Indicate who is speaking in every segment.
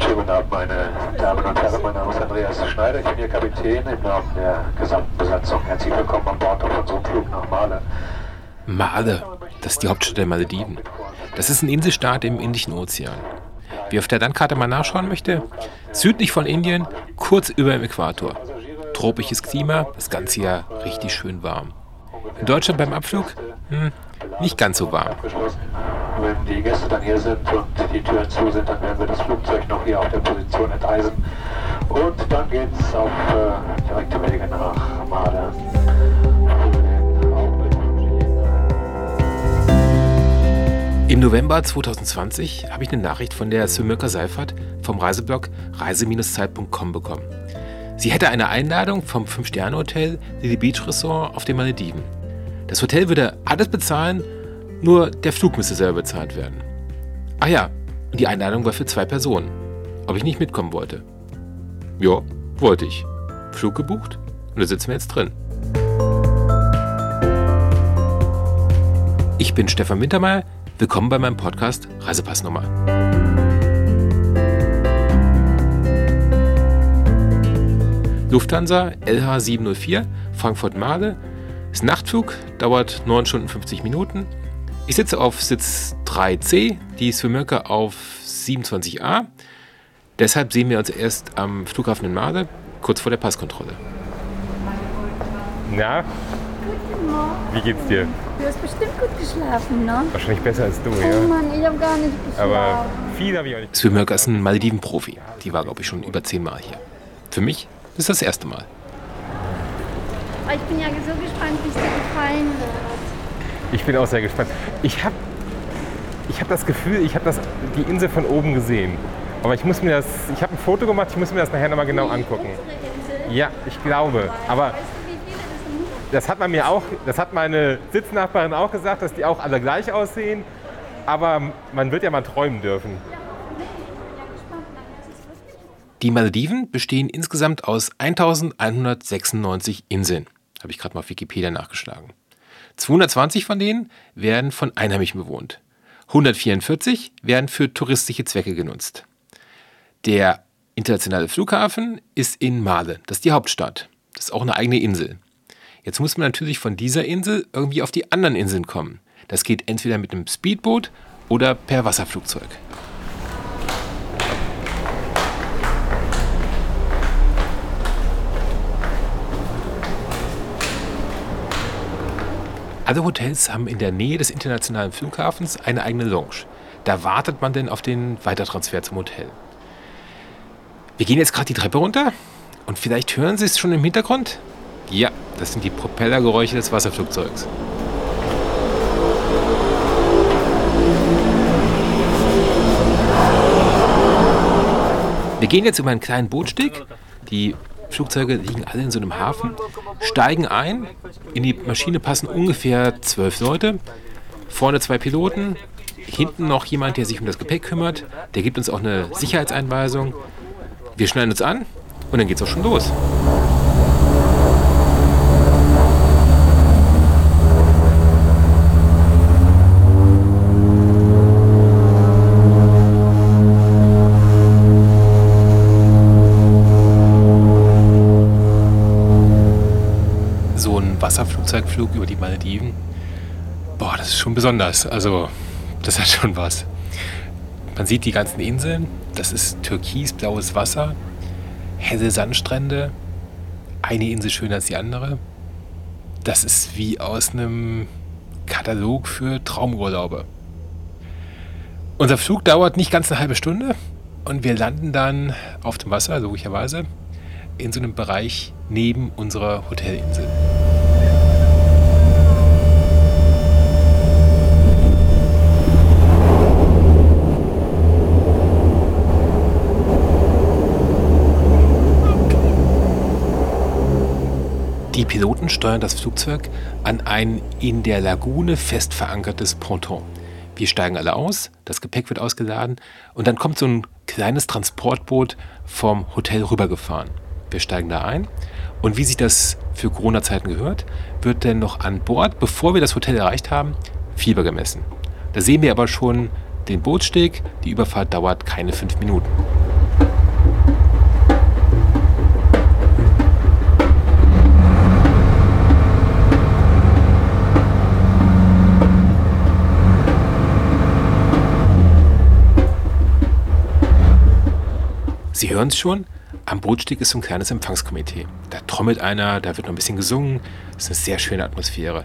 Speaker 1: schönen guten Abend, meine Damen und Herren. Mein Name ist Andreas Schneider. Ich bin Ihr Kapitän im Namen der gesamten Besatzung. Herzlich willkommen an Bord auf unserem Flug nach Male.
Speaker 2: Male, das ist die Hauptstadt der Malediven. Das ist ein Inselstaat im Indischen Ozean. Wer auf der Landkarte mal nachschauen möchte, südlich von Indien, kurz über dem Äquator. Tropisches Klima, das ganze Jahr richtig schön warm. In Deutschland beim Abflug? Hm, nicht ganz so warm.
Speaker 1: Wenn die Gäste dann hier sind und die Türen zu sind, dann werden wir das Flugzeug noch hier auf der Position enteisen. Und dann geht's auf äh, direkte Wege nach Male.
Speaker 2: Im November 2020 habe ich eine Nachricht von der Sümürker Seifert vom Reiseblog reise-zeit.com bekommen. Sie hätte eine Einladung vom 5-Sterne-Hotel Lily Beach Resort auf den Malediven. Das Hotel würde alles bezahlen, nur der Flug müsste selber bezahlt werden. Ach ja, die Einladung war für zwei Personen. Ob ich nicht mitkommen wollte. Ja, wollte ich. Flug gebucht und da sitzen wir jetzt drin. Ich bin Stefan Wintermeyer. Willkommen bei meinem Podcast Reisepassnummer. Lufthansa LH 704 Frankfurt-Male ist Nachtflug, dauert 9 Stunden 50 Minuten. Ich sitze auf Sitz 3C, die Swimmerke auf 27a. Deshalb sehen wir uns erst am Flughafen in Male, kurz vor der Passkontrolle.
Speaker 3: Na,
Speaker 4: Guten Morgen.
Speaker 3: wie geht's dir?
Speaker 4: Du hast bestimmt gut geschlafen, ne?
Speaker 3: Wahrscheinlich besser als du,
Speaker 4: Oh
Speaker 3: ja.
Speaker 4: Mann, ich habe gar nicht geschlafen.
Speaker 3: Aber viel habe ich auch nicht.
Speaker 2: Swimmerke ist ein Malediven-Profi. Die war, glaube ich, schon über zehnmal hier. Für mich ist das erste Mal.
Speaker 4: Aber ich bin ja so gespannt, wie es dir gefallen wird.
Speaker 3: Ich bin auch sehr gespannt. Ich habe ich hab das Gefühl, ich habe die Insel von oben gesehen. Aber ich muss mir das, ich habe ein Foto gemacht, ich muss mir das nachher nochmal genau angucken. Ja, ich glaube. Aber
Speaker 4: das
Speaker 3: hat man mir auch, das hat meine Sitznachbarin auch gesagt, dass die auch alle gleich aussehen. Aber man wird ja mal träumen dürfen.
Speaker 2: Die Malediven bestehen insgesamt aus 1196 Inseln. Habe ich gerade mal auf Wikipedia nachgeschlagen. 220 von denen werden von Einheimischen bewohnt. 144 werden für touristische Zwecke genutzt. Der internationale Flughafen ist in Male, das ist die Hauptstadt. Das ist auch eine eigene Insel. Jetzt muss man natürlich von dieser Insel irgendwie auf die anderen Inseln kommen. Das geht entweder mit einem Speedboot oder per Wasserflugzeug. Alle Hotels haben in der Nähe des internationalen Flughafens eine eigene Lounge. Da wartet man denn auf den Weitertransfer zum Hotel. Wir gehen jetzt gerade die Treppe runter und vielleicht hören Sie es schon im Hintergrund. Ja, das sind die Propellergeräusche des Wasserflugzeugs. Wir gehen jetzt über einen kleinen Bootsteg. Die Flugzeuge liegen alle in so einem Hafen, steigen ein. In die Maschine passen ungefähr zwölf Leute. Vorne zwei Piloten, hinten noch jemand, der sich um das Gepäck kümmert. Der gibt uns auch eine Sicherheitseinweisung. Wir schneiden uns an und dann geht's auch schon los. Wasserflugzeugflug über die Malediven, boah, das ist schon besonders. Also, das hat schon was. Man sieht die ganzen Inseln, das ist türkisblaues Wasser, helle Sandstrände, eine Insel schöner als die andere. Das ist wie aus einem Katalog für Traumurlaube. Unser Flug dauert nicht ganz eine halbe Stunde und wir landen dann auf dem Wasser, logischerweise, in so einem Bereich neben unserer Hotelinsel. Die Piloten steuern das Flugzeug an ein in der Lagune fest verankertes Ponton. Wir steigen alle aus, das Gepäck wird ausgeladen und dann kommt so ein kleines Transportboot vom Hotel rübergefahren. Wir steigen da ein und wie sich das für Corona-Zeiten gehört, wird dann noch an Bord, bevor wir das Hotel erreicht haben, Fieber gemessen. Da sehen wir aber schon den Bootssteg. Die Überfahrt dauert keine fünf Minuten. Sie hören es schon, am Bootsteg ist so ein kleines Empfangskomitee. Da trommelt einer, da wird noch ein bisschen gesungen. Es ist eine sehr schöne Atmosphäre.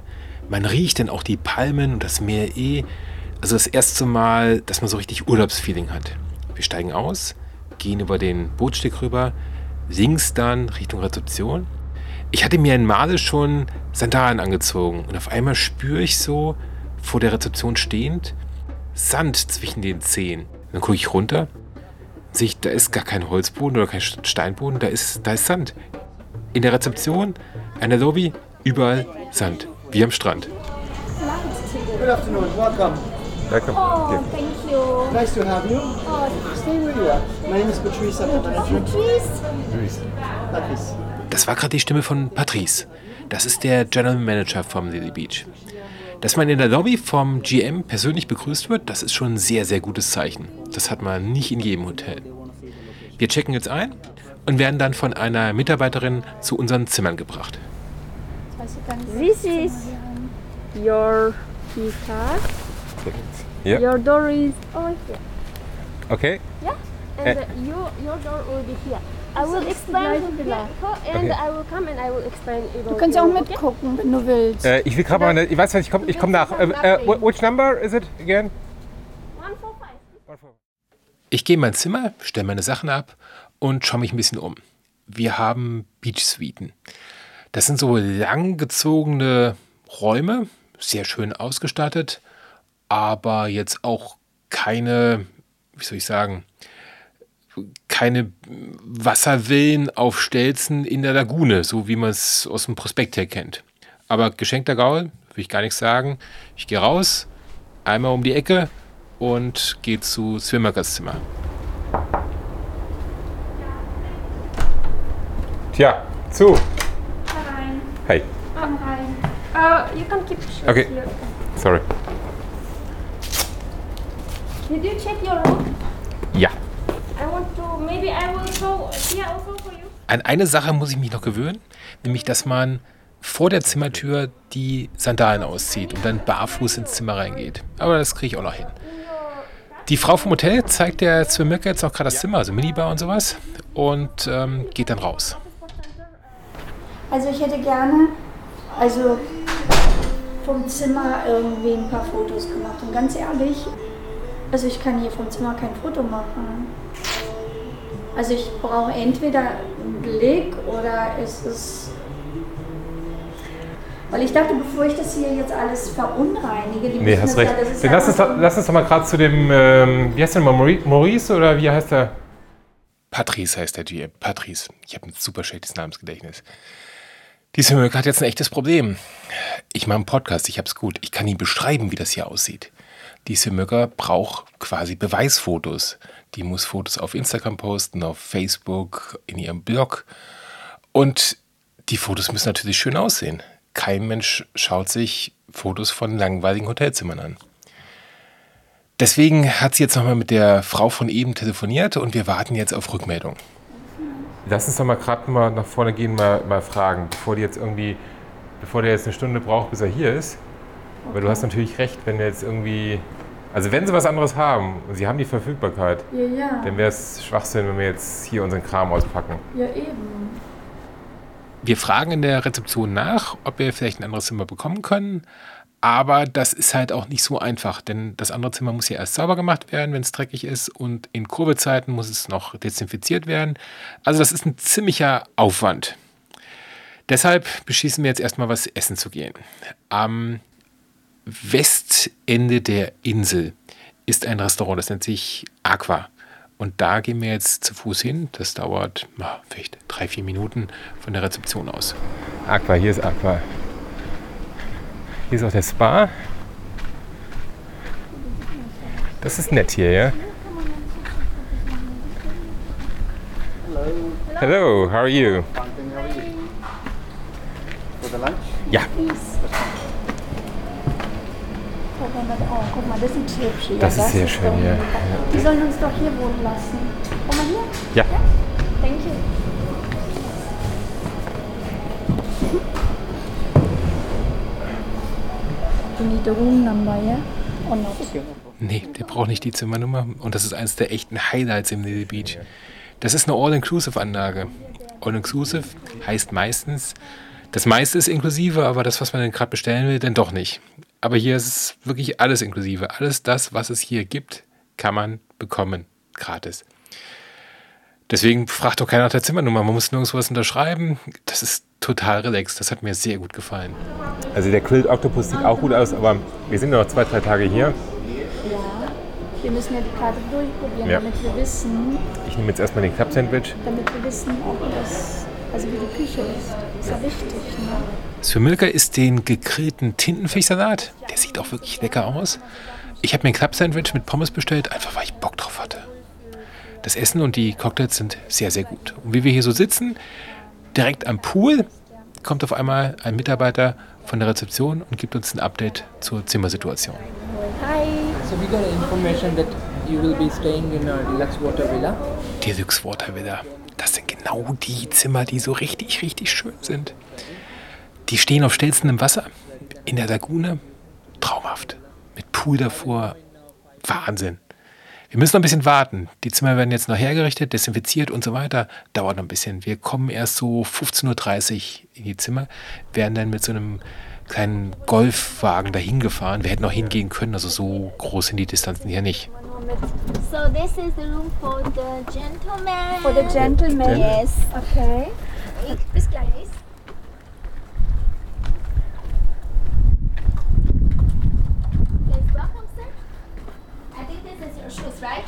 Speaker 2: Man riecht dann auch die Palmen und das Meer eh. Also das erste Mal, dass man so richtig Urlaubsfeeling hat. Wir steigen aus, gehen über den Bootsteg rüber, links dann Richtung Rezeption. Ich hatte mir in Male schon Sandalen angezogen und auf einmal spüre ich so vor der Rezeption stehend Sand zwischen den Zehen. Dann gucke ich runter, sehe ich, da ist gar kein Holzboden oder kein Steinboden, da ist, da ist Sand. In der Rezeption, an der Lobby, überall Sand, wie am Strand.
Speaker 5: Good afternoon, welcome.
Speaker 3: Welcome.
Speaker 4: Oh,
Speaker 3: Hier.
Speaker 4: thank you.
Speaker 5: Nice to have you.
Speaker 4: Oh,
Speaker 5: Stay where you are. My name is Patrice.
Speaker 4: Patrice.
Speaker 3: Luis.
Speaker 5: Patrice.
Speaker 2: Das war gerade die Stimme von Patrice. Das ist der General Manager vom Lily Beach. Dass man in der Lobby vom GM persönlich begrüßt wird, das ist schon ein sehr, sehr gutes Zeichen. Das hat man nicht in jedem Hotel. Wir checken jetzt ein und werden dann von einer Mitarbeiterin zu unseren Zimmern gebracht.
Speaker 6: This is your key card.
Speaker 3: Ja.
Speaker 6: Your door is over here.
Speaker 3: Okay.
Speaker 6: And
Speaker 3: Eh.
Speaker 6: uh, your, your door will be here. I will explain and
Speaker 3: Okay.
Speaker 6: I will come and I will explain
Speaker 4: Du kannst auch
Speaker 6: okay?
Speaker 4: mitgucken, wenn du willst.
Speaker 3: Äh, ich will gerade mal eine, ich weiß was, ich komme ich komm nach. Äh, äh, wh- which number is it again?
Speaker 6: One, four, five.
Speaker 2: Ich gehe in mein Zimmer, stelle meine Sachen ab und schaue mich ein bisschen um. Wir haben Beach-Suiten. Das sind so langgezogene Räume, sehr schön ausgestattet, aber jetzt auch keine, wie soll ich sagen, keine Wasservillen auf Stelzen in der Lagune, so wie man es aus dem Prospekt her kennt. Aber geschenkter Gaul, will ich gar nichts sagen. Ich gehe raus, einmal um die Ecke und gehe zu Swimmerkers Zimmer.
Speaker 3: Tja, zu.
Speaker 6: Rein.
Speaker 3: Hey.
Speaker 6: Komm rein. Uh, you can keep
Speaker 3: Okay.
Speaker 6: here.
Speaker 3: Sorry.
Speaker 6: Did you check your room?
Speaker 3: Ja.
Speaker 2: An eine Sache muss ich mich noch gewöhnen, nämlich dass man vor der Zimmertür die Sandalen auszieht und dann barfuß ins Zimmer reingeht. Aber das kriege ich auch noch hin. Die Frau vom Hotel zeigt der Swimmerke jetzt auch gerade das Zimmer, also Minibar und sowas, und ähm, geht dann raus.
Speaker 4: Also ich hätte gerne, also vom Zimmer irgendwie ein paar Fotos gemacht. Und ganz ehrlich, also ich kann hier vom Zimmer kein Foto machen. Also ich brauche entweder einen Blick oder es ist... Weil ich dachte, bevor ich das hier jetzt alles verunreinige, die
Speaker 3: Nee,
Speaker 4: müssen
Speaker 3: hast
Speaker 4: das
Speaker 3: recht.
Speaker 4: Ja, das ist
Speaker 3: Dann
Speaker 4: ja
Speaker 3: lass uns, doch- lass uns doch mal gerade zu dem, ähm, wie heißt der nochmal, Mauri- Maurice oder wie heißt der?
Speaker 2: Patrice heißt der GM. Patrice. Ich habe ein super schlechtes Namensgedächtnis. Die Swimmerke hat jetzt ein echtes Problem. Ich mache einen Podcast, ich habe es gut. Ich kann Ihnen beschreiben, wie das hier aussieht. Die Swimmerke braucht quasi Beweisfotos. Die muss Fotos auf Instagram posten, auf Facebook, in ihrem Blog. Und die Fotos müssen natürlich schön aussehen. Kein Mensch schaut sich Fotos von langweiligen Hotelzimmern an. Deswegen hat sie jetzt nochmal mit der Frau von eben telefoniert und wir warten jetzt auf Rückmeldung.
Speaker 3: Lass uns doch mal gerade mal nach vorne gehen, mal, mal fragen, bevor die jetzt irgendwie, bevor der jetzt eine Stunde braucht, bis er hier ist. Aber du hast natürlich recht, wenn wir jetzt irgendwie, also wenn sie was anderes haben und sie haben die Verfügbarkeit,
Speaker 4: Ja, ja,
Speaker 3: dann wäre es Schwachsinn, wenn wir jetzt hier unseren Kram auspacken.
Speaker 4: ja eben.
Speaker 2: Wir fragen in der Rezeption nach, ob wir vielleicht ein anderes Zimmer bekommen können. Aber das ist halt auch nicht so einfach, denn das andere Zimmer muss ja erst sauber gemacht werden, wenn es dreckig ist. Und in Kurvezeiten muss es noch desinfiziert werden. Also das ist ein ziemlicher Aufwand. Deshalb beschließen wir jetzt erstmal was essen zu gehen. Am Westende der Insel ist ein Restaurant, das nennt sich Aqua. Und da gehen wir jetzt zu Fuß hin. Das dauert na, vielleicht drei, vier Minuten von der Rezeption aus.
Speaker 3: Aqua, hier ist Aqua. Hier ist auch der Spa. Das ist nett hier, ja? Hello, how are you?
Speaker 5: Fine, thing, how are you? For the lunch?
Speaker 3: Ja,
Speaker 4: mal, oh, guck mal, das sieht hübsch aus.
Speaker 3: Das ist sehr schön
Speaker 4: doch
Speaker 3: hier.
Speaker 4: Die sollen uns doch hier wohnen lassen. Guck mal hier.
Speaker 3: ja.
Speaker 4: Thank you. You need the room number, yeah? Or not?
Speaker 2: Nee, der braucht nicht die Zimmernummer. Und das ist eines der echten Highlights im Little Beach. Das ist eine All-Inclusive-Anlage. All-Inclusive heißt meistens, das meiste ist inklusive, aber das, was man dann gerade bestellen will, dann doch nicht. Aber hier ist es wirklich alles inklusive. Alles das, was es hier gibt, kann man bekommen, gratis. Deswegen fragt doch keiner nach der Zimmernummer. Man muss nirgendwo was unterschreiben. Das ist total relaxed. Das hat mir sehr gut gefallen.
Speaker 3: Also der Grilled Octopus sieht auch gut aus, aber wir sind nur noch zwei, drei Tage hier.
Speaker 4: Ja. Wir müssen ja die Karte durchprobieren,
Speaker 3: Ja.
Speaker 4: damit wir wissen,
Speaker 3: Ich nehme jetzt erstmal den Club-Sandwich.
Speaker 4: damit wir wissen, ob das, also wie die Küche ist. Ist ja wichtig, ne?
Speaker 2: Für Milka ist den gegrillten Tintenfischsalat. Der sieht auch wirklich lecker aus. Ich habe mir ein Club-Sandwich mit Pommes bestellt, einfach weil ich Bock drauf hatte. Das Essen und die Cocktails sind sehr, sehr gut. Und wie wir hier so sitzen, direkt am Pool, kommt auf einmal ein Mitarbeiter von der Rezeption und gibt uns ein Update zur Zimmersituation.
Speaker 4: Hi.
Speaker 7: So we got information that you will be staying in a deluxe water villa.
Speaker 2: Deluxe Water Villa. Das sind genau die Zimmer, die so richtig, richtig schön sind. Die stehen auf stelzendem Wasser in der Lagune. Traumhaft. Mit Pool davor. Wahnsinn. Wir müssen noch ein bisschen warten. Die Zimmer werden jetzt noch hergerichtet, desinfiziert und so weiter. Dauert noch ein bisschen. Wir kommen erst so 15.30 Uhr in die Zimmer, werden dann mit so einem kleinen Golfwagen dahin gefahren. Wir hätten auch hingehen können, also so groß sind die Distanzen hier nicht.
Speaker 6: So this is the room for the gentleman.
Speaker 4: For the gentleman.
Speaker 6: Yes.
Speaker 4: Okay.
Speaker 6: Bis gleich. Please welcome, sir. I think this is your shoes, right?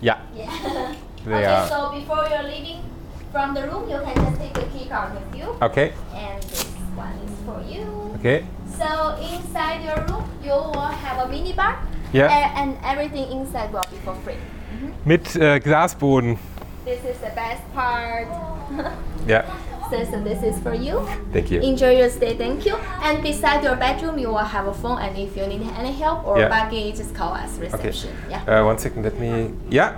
Speaker 3: Ja.
Speaker 6: Yeah.
Speaker 3: They
Speaker 6: okay,
Speaker 3: are-
Speaker 6: so before you're leaving from the room, you can just take the key card with you.
Speaker 3: Okay,
Speaker 6: And this one is for you.
Speaker 3: okay.
Speaker 6: So inside your room, you will have a mini bar.
Speaker 3: Ja.
Speaker 6: a- And everything inside will be for free. Mm-hmm.
Speaker 3: Mit äh, Glasboden.
Speaker 6: This is the best part.
Speaker 3: yeah.
Speaker 6: So, so this is for you.
Speaker 3: thank you.
Speaker 6: Enjoy your stay, thank you. And beside your bedroom, you will have a phone. And if you need any help or
Speaker 3: Yeah.
Speaker 6: baggage, just call us
Speaker 3: Okay.
Speaker 6: reception. Yeah.
Speaker 3: Äh, one second, let me. Ja,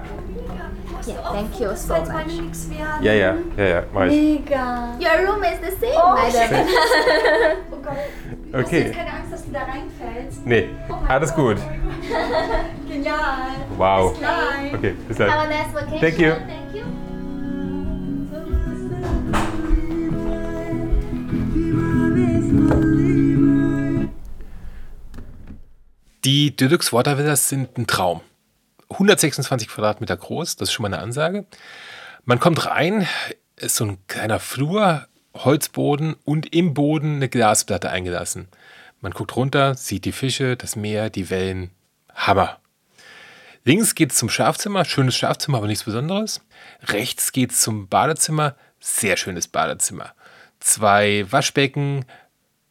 Speaker 6: yeah. Thank you so
Speaker 4: Falls meine
Speaker 6: much.
Speaker 3: ja, mach ich.
Speaker 4: Mega.
Speaker 6: Your room is the same,
Speaker 4: Oh,
Speaker 6: madam.
Speaker 4: Oh Gott. Hast du
Speaker 3: Okay.
Speaker 4: jetzt keine Angst, dass du da reinfällst?
Speaker 3: Nee, alles gut.
Speaker 4: Genial.
Speaker 3: Wow.
Speaker 4: Bis gleich.
Speaker 3: Okay, bis
Speaker 6: Have a
Speaker 3: dann.
Speaker 6: nice vacation.
Speaker 3: Thank you.
Speaker 6: Thank you.
Speaker 2: Die Deluxe Water Villas sind ein Traum. 126 Quadratmeter groß, das ist schon mal eine Ansage. Man kommt rein, ist so ein kleiner Flur, Holzboden und im Boden eine Glasplatte eingelassen. Man guckt runter, sieht die Fische, das Meer, die Wellen. Hammer. Links geht's zum Schlafzimmer, schönes Schlafzimmer, aber nichts Besonderes. Rechts geht's zum Badezimmer, sehr schönes Badezimmer. Zwei Waschbecken,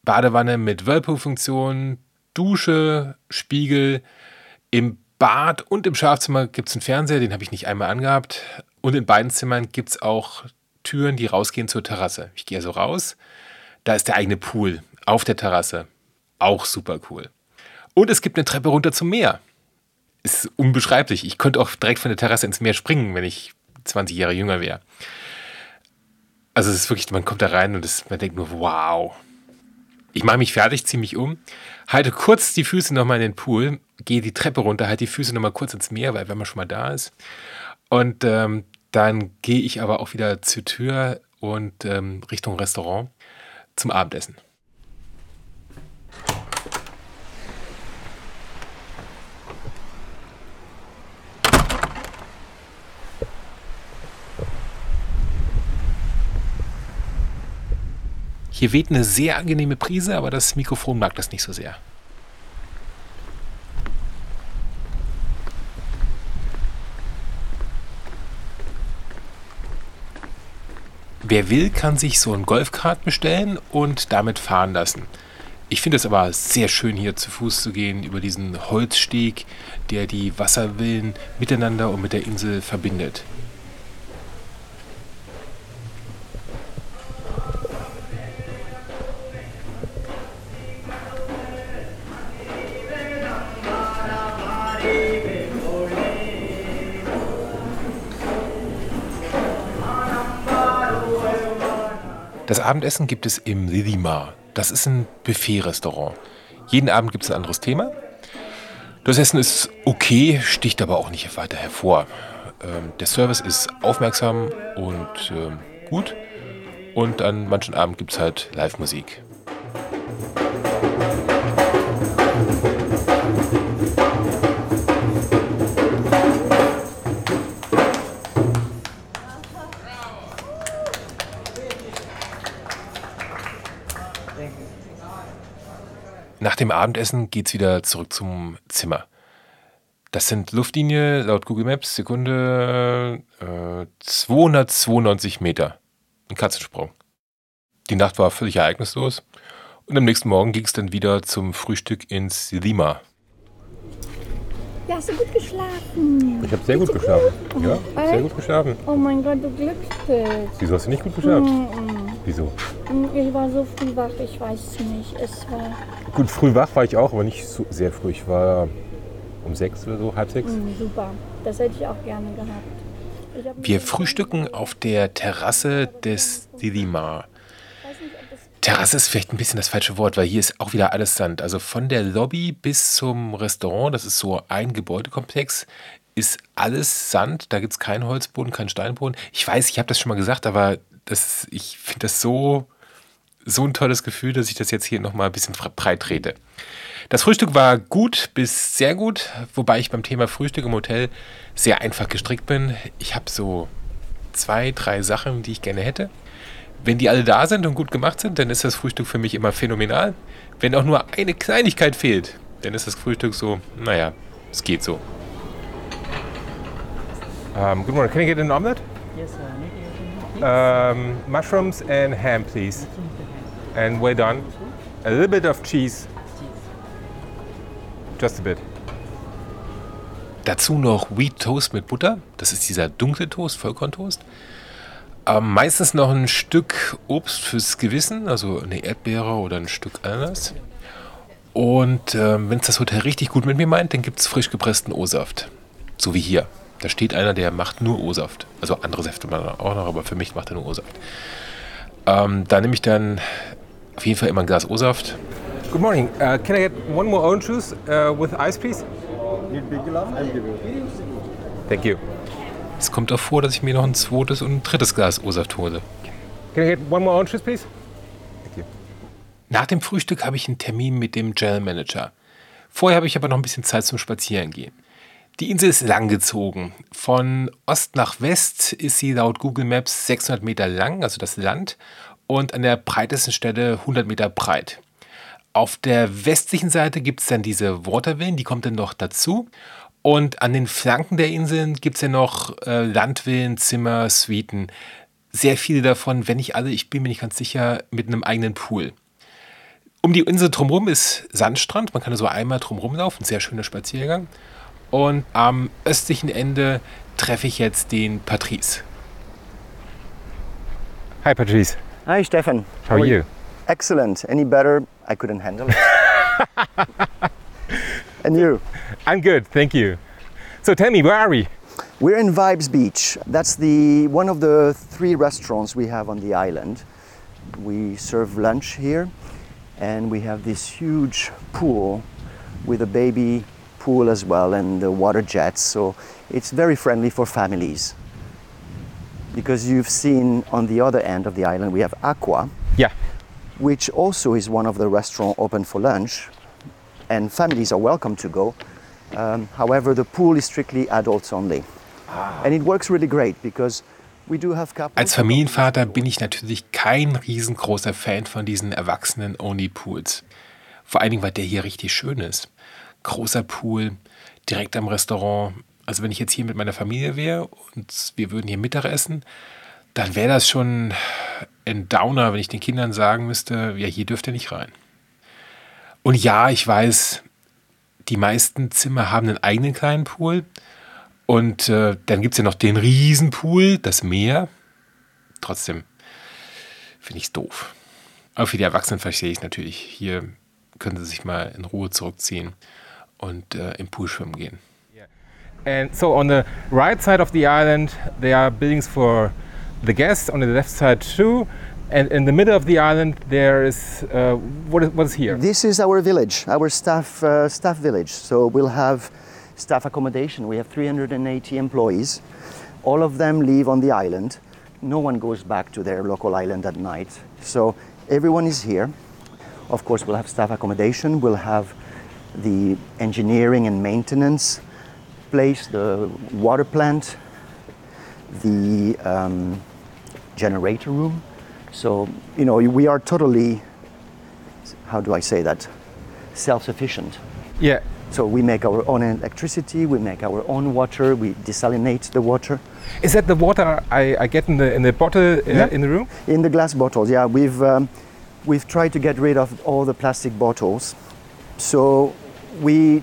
Speaker 2: Badewanne mit Whirlpool-Funktion, Dusche, Spiegel. Im Bad und im Schlafzimmer gibt es einen Fernseher, den habe ich nicht einmal angehabt. Und in beiden Zimmern gibt es auch Türen, die rausgehen zur Terrasse. Ich gehe also raus, da ist der eigene Pool auf der Terrasse. Auch super cool. Und es gibt eine Treppe runter zum Meer. Ist unbeschreiblich. Ich könnte auch direkt von der Terrasse ins Meer springen, wenn ich 20 Jahre jünger wäre. Also es ist wirklich, man kommt da rein und es, man denkt nur, wow. Ich mache mich fertig, ziehe mich um, halte kurz die Füße nochmal in den Pool, gehe die Treppe runter, halte die Füße nochmal kurz ins Meer, weil wenn man schon mal da ist. Und ähm, dann gehe ich aber auch wieder zur Tür und ähm, Richtung Restaurant zum Abendessen. Hier weht eine sehr angenehme Prise, aber das Mikrofon mag das nicht so sehr. Wer will, kann sich so ein Golfkart bestellen und damit fahren lassen. Ich finde es aber sehr schön, hier zu Fuß zu gehen über diesen Holzsteg, der die Wasservillen miteinander und mit der Insel verbindet. Das Abendessen gibt es im Lillimar. Das ist ein Buffet-Restaurant. Jeden Abend gibt es ein anderes Thema. Das Essen ist okay, sticht aber auch nicht weiter hervor. Ähm, der Service ist aufmerksam und ähm, gut. Und an manchen Abend gibt es halt Live-Musik. Nach dem Abendessen geht's wieder zurück zum Zimmer. Das sind Luftlinie laut Google Maps Sekunde äh, 292 Meter. Ein Katzensprung. Die Nacht war völlig ereignislos und am nächsten Morgen ging es dann wieder zum Frühstück ins Lima.
Speaker 4: Ja, hast du gut geschlafen?
Speaker 3: Ich habe sehr gut geschlafen. Ja, sehr gut geschlafen.
Speaker 4: Oh mein Gott, du Glückspilz.
Speaker 3: Wieso hast du nicht gut geschlafen?
Speaker 4: Mm,
Speaker 3: Wieso?
Speaker 4: mm. Ich war so früh wach, ich weiß nicht. Es war
Speaker 3: Gut, früh wach war ich auch, aber nicht so sehr früh. Ich war um sechs oder so, halb sechs.
Speaker 4: mm, super. Das hätte ich auch gerne gehabt. Ich hab
Speaker 2: Wir frühstücken auf der Terrasse des Lima.
Speaker 4: Ich weiß nicht, ob das
Speaker 2: Terrasse ist vielleicht ein bisschen das falsche Wort, weil hier ist auch wieder alles Sand. Also von der Lobby bis zum Restaurant, das ist so ein Gebäudekomplex, ist alles Sand. Da gibt es keinen Holzboden, keinen Steinboden. Ich weiß, ich habe das schon mal gesagt, aber das, ich finde das so, so ein tolles Gefühl, dass ich das jetzt hier nochmal ein bisschen breit trete. Das Frühstück war gut bis sehr gut, wobei ich beim Thema Frühstück im Hotel sehr einfach gestrickt bin. Ich habe so zwei, drei Sachen, die ich gerne hätte. Wenn die alle da sind und gut gemacht sind, dann ist das Frühstück für mich immer phänomenal. Wenn auch nur eine Kleinigkeit fehlt, dann ist das Frühstück so, naja, es geht so.
Speaker 3: Um, good morning. Can I get an omelette?
Speaker 7: Yes, sir.
Speaker 3: Um, mushrooms and ham, please. And well done. A little bit of cheese. Just a bit.
Speaker 2: Dazu noch Wheat Toast mit Butter. Das ist dieser dunkle Toast, Vollkorntoast. Ähm, meistens noch ein Stück Obst fürs Gewissen, also eine Erdbeere oder ein Stück Ananas. Und ähm, wenn es das Hotel richtig gut mit mir meint, dann gibt es frisch gepressten O-Saft. So wie hier. Da steht einer, der macht nur O-Saft. Also andere Säfte man auch noch, aber für mich macht er nur O-Saft. Ähm, da nehme ich dann auf jeden Fall immer ein Glas O-Saft.
Speaker 3: Good morning. Uh, can I get one more orange juice uh, with ice, please?
Speaker 5: Need big glass? You.
Speaker 3: Thank you.
Speaker 2: Es kommt auch vor, dass ich mir noch ein zweites und ein drittes Glas O-Saft hole.
Speaker 3: Can I get one more orange juice, please?
Speaker 2: Nach dem Frühstück habe ich einen Termin mit dem General Manager. Vorher habe ich aber noch ein bisschen Zeit zum Spazierengehen. Die Insel ist langgezogen. Von Ost nach West ist sie laut Google Maps 600 Meter lang, also das Land, und an der breitesten Stelle 100 Meter breit. Auf der westlichen Seite gibt es dann diese Watervillen, die kommt dann noch dazu. Und an den Flanken der Inseln gibt es ja noch äh, Landvillen, Zimmer, Suiten. Sehr viele davon, wenn nicht alle, ich bin mir nicht ganz sicher, mit einem eigenen Pool. Um die Insel drumherum ist Sandstrand. Man kann so einmal drumherum laufen. Sehr schöner Spaziergang. Und am östlichen Ende treffe ich jetzt den Patrice.
Speaker 3: Hi, Patrice.
Speaker 5: Hi, Stefan.
Speaker 3: How are you?
Speaker 5: Excellent. Any better? I couldn't handle it. and you?
Speaker 3: I'm good, thank you. So tell me, where are we?
Speaker 5: We're in Vibes Beach. That's the one of the three restaurants we have on the island. We serve lunch here, and we have this huge pool with a baby pool as well, and the water jets. So it's very friendly for families. Because you've seen on the other end of the island we have Aqua,
Speaker 3: Yeah.
Speaker 5: which also is one of the restaurants open for lunch, and families are welcome to go. Um, however, the pool is strictly adults only, and it works really great because we do have couples.
Speaker 2: Als Familienvater bin ich natürlich kein riesengroßer Fan von diesen Erwachsenen-Only-Pools. Vor allen Dingen, weil der hier richtig schön ist. Großer Pool, direkt am Restaurant. Also wenn ich jetzt hier mit meiner Familie wäre und wir würden hier Mittag essen, dann wäre das schon ein Downer, wenn ich den Kindern sagen müsste, ja, hier dürft ihr nicht rein. Und ja, ich weiß, die meisten Zimmer haben einen eigenen kleinen Pool. Und äh, dann gibt es ja noch den Riesenpool, das Meer. Trotzdem finde ich es doof. Aber für die Erwachsenen verstehe ich natürlich. Hier können sie sich mal in Ruhe zurückziehen und äh, im Pool schwimmen gehen.
Speaker 3: And so on the right side of the island, there are buildings for the guests, on the left side too. And in the middle of the island, there is uh, what, is, what is here?
Speaker 5: This is our village, our staff uh, staff village. So we'll have staff accommodation. We have 380 employees. All of them live on the island. No one goes back to their local island at night. So everyone is here. Of course, we'll have staff accommodation. We'll have the engineering and maintenance place, the water plant, the um, generator room. So, you know, we are totally, how do I say that, self sufficient.
Speaker 3: Yeah.
Speaker 5: So we make our own electricity, we make our own water, we desalinate the water.
Speaker 3: Is that the water I, I get in the in the bottle uh,
Speaker 5: Yeah.
Speaker 3: in the room?
Speaker 5: In the glass bottles, yeah, we've, um, we've tried to get rid of all the plastic bottles. So we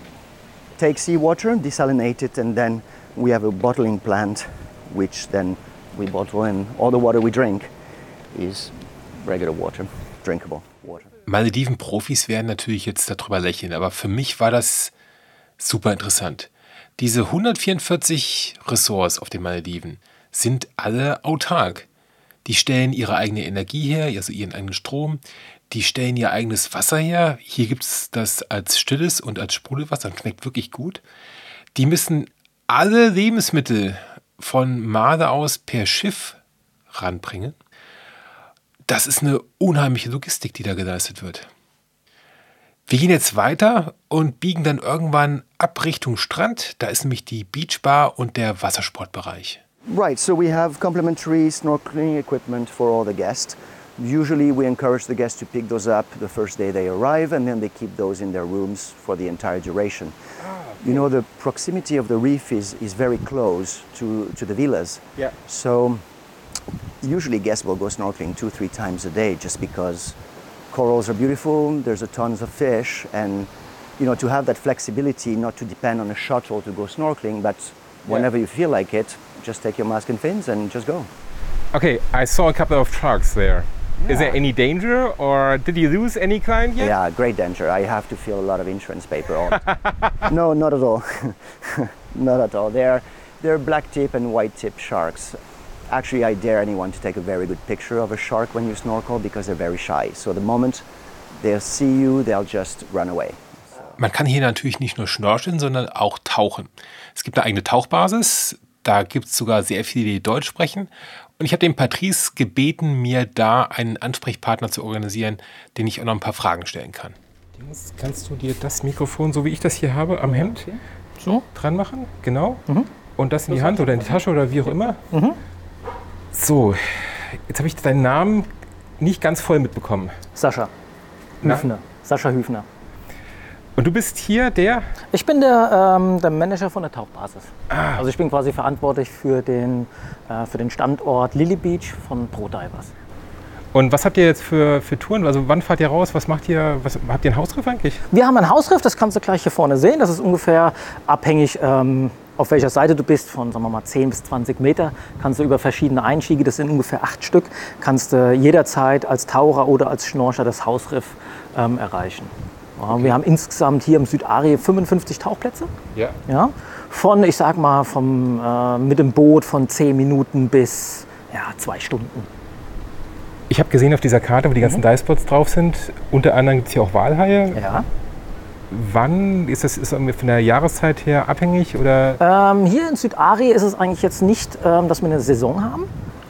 Speaker 5: take seawater, desalinate it, and then we have a bottling plant, which then we bottle, and all the water we drink is regular water, drinkable water.
Speaker 2: Malediven-Profis werden natürlich jetzt darüber lächeln, aber für mich war das super interessant. Diese 144 Ressorts auf den Malediven sind alle autark. Die stellen ihre eigene Energie her, also ihren eigenen Strom. Die stellen ihr eigenes Wasser her. Hier gibt es das als stilles und als Sprudelwasser. Das schmeckt wirklich gut. Die müssen alle Lebensmittel von Male aus per Schiff ranbringen. Das ist eine unheimliche Logistik, die da geleistet wird. Wir gehen jetzt weiter und biegen dann irgendwann ab Richtung Strand. Da ist nämlich die Beachbar und der Wassersportbereich.
Speaker 5: Right, so we have complimentary snorkeling equipment for all the guests. Usually, we encourage the guests to pick those up the first day they arrive, and then they keep those in their rooms for the entire duration. Ah, you know, the proximity of the reef is, is very close to, to the villas.
Speaker 3: Yeah.
Speaker 5: So, usually, guests will go snorkeling two, three times a day just because corals are beautiful, there's a tons of fish, and you know, to have that flexibility, not to depend on a shuttle to go snorkeling, but whenever you feel like it, just take your mask and fins and just go.
Speaker 3: Okay, I saw a couple of trucks there. Is there any danger, or did you lose any client yet?
Speaker 5: Yeah, great danger. I have to fill a lot of insurance paper. All. no, not at all. not at all. They're, they're black tip and white tip sharks. Actually, I dare anyone to take a very good picture of a shark when you snorkel because they're very shy. So the moment they'll see you, they'll just run away.
Speaker 2: Man kann hier natürlich nicht nur schnorcheln, sondern auch tauchen. Es gibt eine eigene Tauchbasis. Da gibt es sogar sehr viele, die Deutsch sprechen. Und ich habe den Patrice gebeten, mir da einen Ansprechpartner zu organisieren, den ich auch noch ein paar Fragen stellen kann.
Speaker 3: Dings, Kannst du dir das Mikrofon, so wie ich das hier habe, am Hemd
Speaker 7: So?
Speaker 3: dran machen? Genau. Und das in die Hand oder in die Tasche oder wie auch immer. So, jetzt habe ich deinen Namen nicht ganz voll mitbekommen.
Speaker 8: Sascha
Speaker 3: Na?
Speaker 8: Hüfner. Sascha Hüfner.
Speaker 3: Und du bist hier der?
Speaker 8: Ich bin der, ähm, der Manager von der Tauchbasis.
Speaker 3: Ah.
Speaker 8: Also ich bin quasi verantwortlich für den, äh, für den Standort Lily Beach von Pro Divers.
Speaker 3: Und was habt ihr jetzt für, für Touren? Also wann fahrt ihr raus? Was macht ihr? Was, habt ihr einen Hausriff eigentlich?
Speaker 8: Wir haben ein Hausriff, das kannst du gleich hier vorne sehen. Das ist ungefähr abhängig, ähm, auf welcher Seite du bist, von sagen wir mal 10 bis 20 Meter. Kannst du über verschiedene Einstiege, das sind ungefähr acht Stück, kannst du jederzeit als Taucher oder als Schnorcher das Hausriff ähm, erreichen. Ja, Wir haben insgesamt hier im Südarie 55 Tauchplätze.
Speaker 3: Ja.
Speaker 8: Ja, von, ich sag mal, vom, äh, mit dem Boot von 10 Minuten bis ja, zwei Stunden.
Speaker 3: Ich habe gesehen auf dieser Karte, wo die ganzen Divespots drauf sind, unter anderem gibt es hier auch Walhaie.
Speaker 8: Ja.
Speaker 3: Wann ist das ist von der Jahreszeit her abhängig oder?
Speaker 8: Ähm, hier in Südarie ist es eigentlich jetzt nicht, ähm, dass wir eine Saison haben.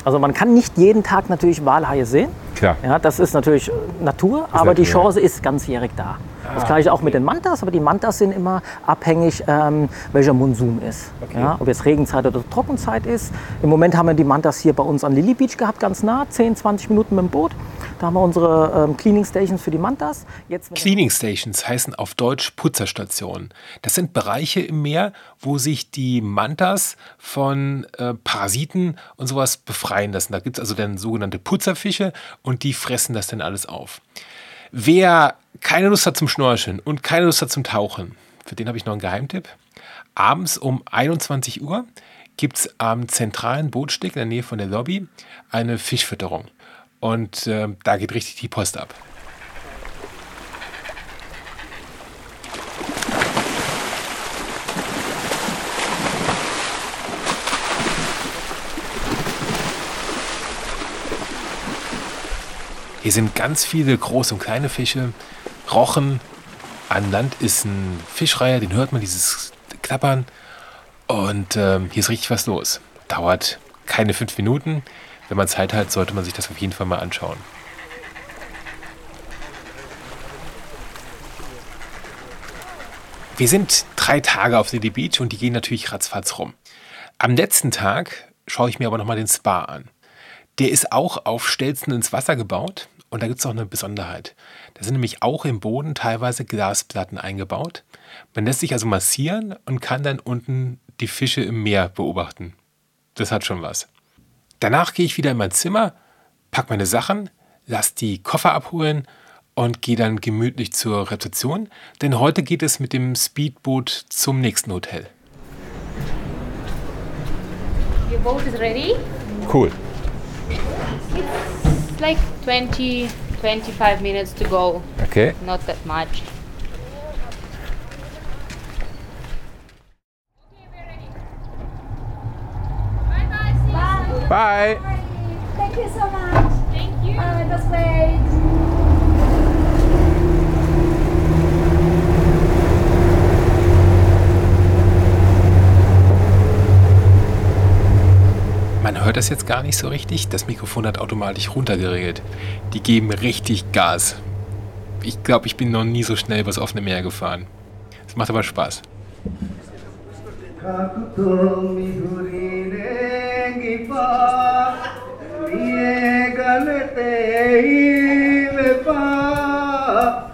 Speaker 8: Also man kann nicht jeden Tag natürlich Walhaie sehen.
Speaker 3: Klar.
Speaker 8: Ja, das ist natürlich Natur, aber die
Speaker 3: Natur.
Speaker 8: Chance ist ganzjährig da. Das gleiche auch mit den Mantas, aber die Mantas sind immer abhängig, ähm, welcher Monsun ist. Ja, ob jetzt Regenzeit oder Trockenzeit ist. Im Moment haben wir die Mantas hier bei uns an Lily Beach gehabt, ganz nah, 10, 20 Minuten mit dem Boot. Da haben wir unsere ähm, Cleaning Stations für die Mantas. Jetzt,
Speaker 2: Cleaning Stations heißen auf Deutsch Putzerstationen. Das sind Bereiche im Meer, wo sich die Mantas von äh, Parasiten und sowas befreien lassen. Da gibt es also dann sogenannte Putzerfische und die fressen das dann alles auf. Wer keine Lust hat zum Schnorcheln und keine Lust hat zum Tauchen, für den habe ich noch einen Geheimtipp. Abends um 21 Uhr gibt es am zentralen Bootsteg in der Nähe von der Lobby eine Fischfütterung. Und äh, da geht richtig die Post ab. Hier sind ganz viele große und kleine Fische, Rochen. An Land ist ein Fischreiher, den hört man, dieses Klappern. Und ähm, hier ist richtig was los. Dauert keine fünf Minuten. Wenn man Zeit hat, sollte man sich das auf jeden Fall mal anschauen. Wir sind drei Tage auf Lily Beach und die gehen natürlich ratzfatz rum. Am letzten Tag schaue ich mir aber nochmal den Spa an. Der ist auch auf Stelzen ins Wasser gebaut und da gibt es auch eine Besonderheit. Da sind nämlich auch im Boden teilweise Glasplatten eingebaut. Man lässt sich also massieren und kann dann unten die Fische im Meer beobachten. Das hat schon was. Danach gehe ich wieder in mein Zimmer, pack meine Sachen, lass die Koffer abholen und gehe dann gemütlich zur Rezeption, denn heute geht es mit dem Speedboot zum nächsten Hotel.
Speaker 9: Your boat is ready.
Speaker 3: Cool.
Speaker 9: It's like 20, 25 minutes to go.
Speaker 3: Okay.
Speaker 9: Not that much. Okay, we're ready.
Speaker 3: Bye. Bye.
Speaker 4: Thank you so much. Thank you. Uh, that's great.
Speaker 2: Man hört das jetzt gar nicht so richtig. Das Mikrofon hat automatisch runtergeregelt. Die geben richtig Gas. Ich glaube, ich bin noch nie so schnell übers offene Meer gefahren. Es macht aber Spaß.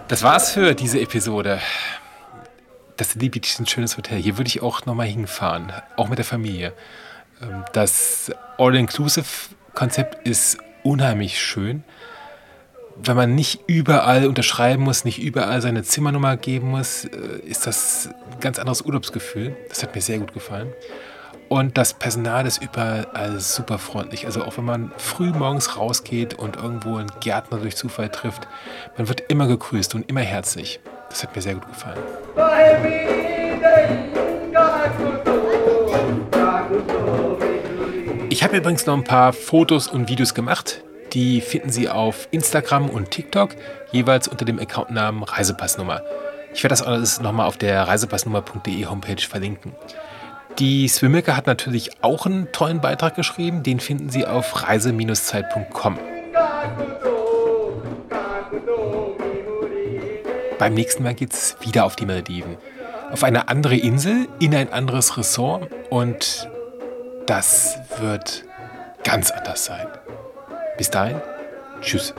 Speaker 2: Das war's für diese Episode. Das Lily Beach ist ein schönes Hotel. Hier würde ich auch nochmal hinfahren, auch mit der Familie. Ähm, Das All-Inclusive-Konzept ist unheimlich schön. Wenn man nicht überall unterschreiben muss, nicht überall seine Zimmernummer geben muss, äh, ist das ein ganz anderes Urlaubsgefühl. Das hat mir sehr gut gefallen. Und das Personal ist überall super freundlich. Also auch wenn man früh morgens rausgeht und irgendwo einen Gärtner durch Zufall trifft, man wird immer gegrüßt und immer herzlich. Das hat mir sehr gut gefallen. Ich habe übrigens noch ein paar Fotos und Videos gemacht. Die finden Sie auf Instagram und TikTok, jeweils unter dem Accountnamen Reisepassnummer. Ich werde das alles nochmal auf der reisepassnummer.de Homepage verlinken. Die Swimilke hat natürlich auch einen tollen Beitrag geschrieben. Den finden Sie auf reise-zeit.com. Beim nächsten Mal geht es wieder auf die Malediven. Auf eine andere Insel, in ein anderes Ressort und das wird ganz anders sein. Bis dahin, tschüss.